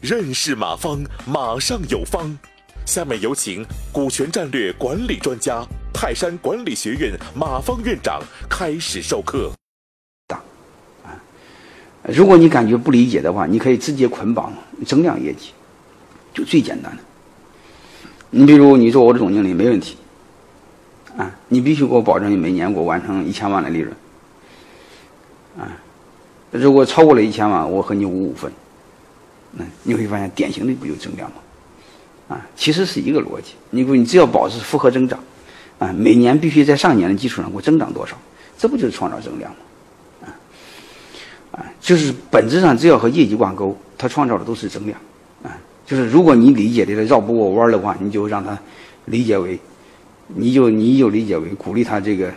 认识马方，马上有方。下面有请股权战略管理专家、泰山管理学院马方院长开始授课。啊如果你感觉不理解的话，你可以直接捆绑增量业绩，就最简单的。你比如你做我的总经理没问题，啊，你必须给我保证你每年给我完成一千万的利润，啊，如果超过了一千万，我和你五五分。那你会发现典型的不就增量吗？啊，其实是一个逻辑。你不，你只要保持复合增长，啊，每年必须在上年的基础上给我增长多少，这不就是创造增量吗？啊，啊，就是本质上只要和业绩挂钩，它创造的都是增量。啊，就是如果你理解的绕不过弯的话，你就让他理解为，你就你就理解为鼓励他这个，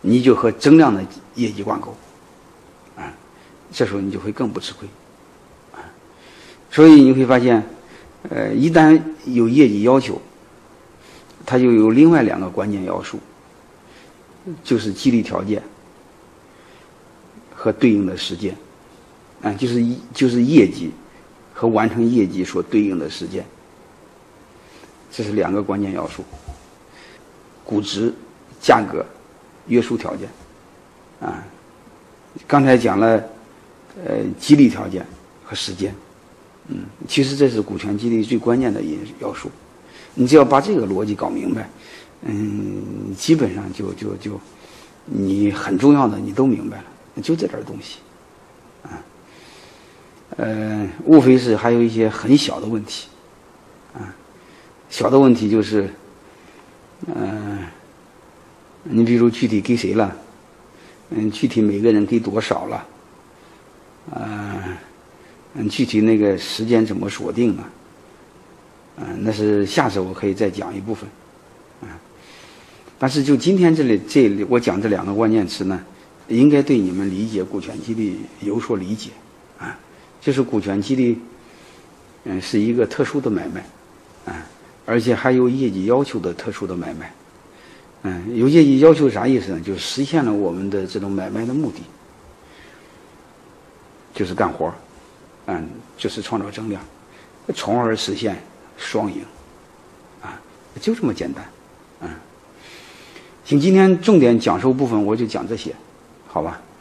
你就和增量的业绩挂钩，啊，这时候你就会更不吃亏。啊所以你会发现，呃，一旦有业绩要求，它就有另外两个关键要素，就是激励条件和对应的时间，啊，就是一就是业绩和完成业绩所对应的时间，这是两个关键要素，估值、价格、约束条件，啊，刚才讲了，呃，激励条件和时间。嗯，其实这是股权激励最关键的因要素，你只要把这个逻辑搞明白，嗯，基本上就就就，你很重要的你都明白了，就这点东西，啊，呃，无非是还有一些很小的问题，啊，小的问题就是，嗯，你比如具体给谁了，嗯，具体每个人给多少了，啊。嗯，具体那个时间怎么锁定啊？嗯，那是下次我可以再讲一部分，啊，但是就今天这里这里我讲这两个关键词呢，应该对你们理解股权激励有所理解，啊，就是股权激励，嗯，是一个特殊的买卖，啊，而且还有业绩要求的特殊的买卖，嗯，有些要求啥意思呢？就实现了我们的这种买卖的目的，就是干活。嗯，就是创造增量，从而实现双赢，啊，就这么简单，嗯。行，今天重点讲授部分我就讲这些，好吧？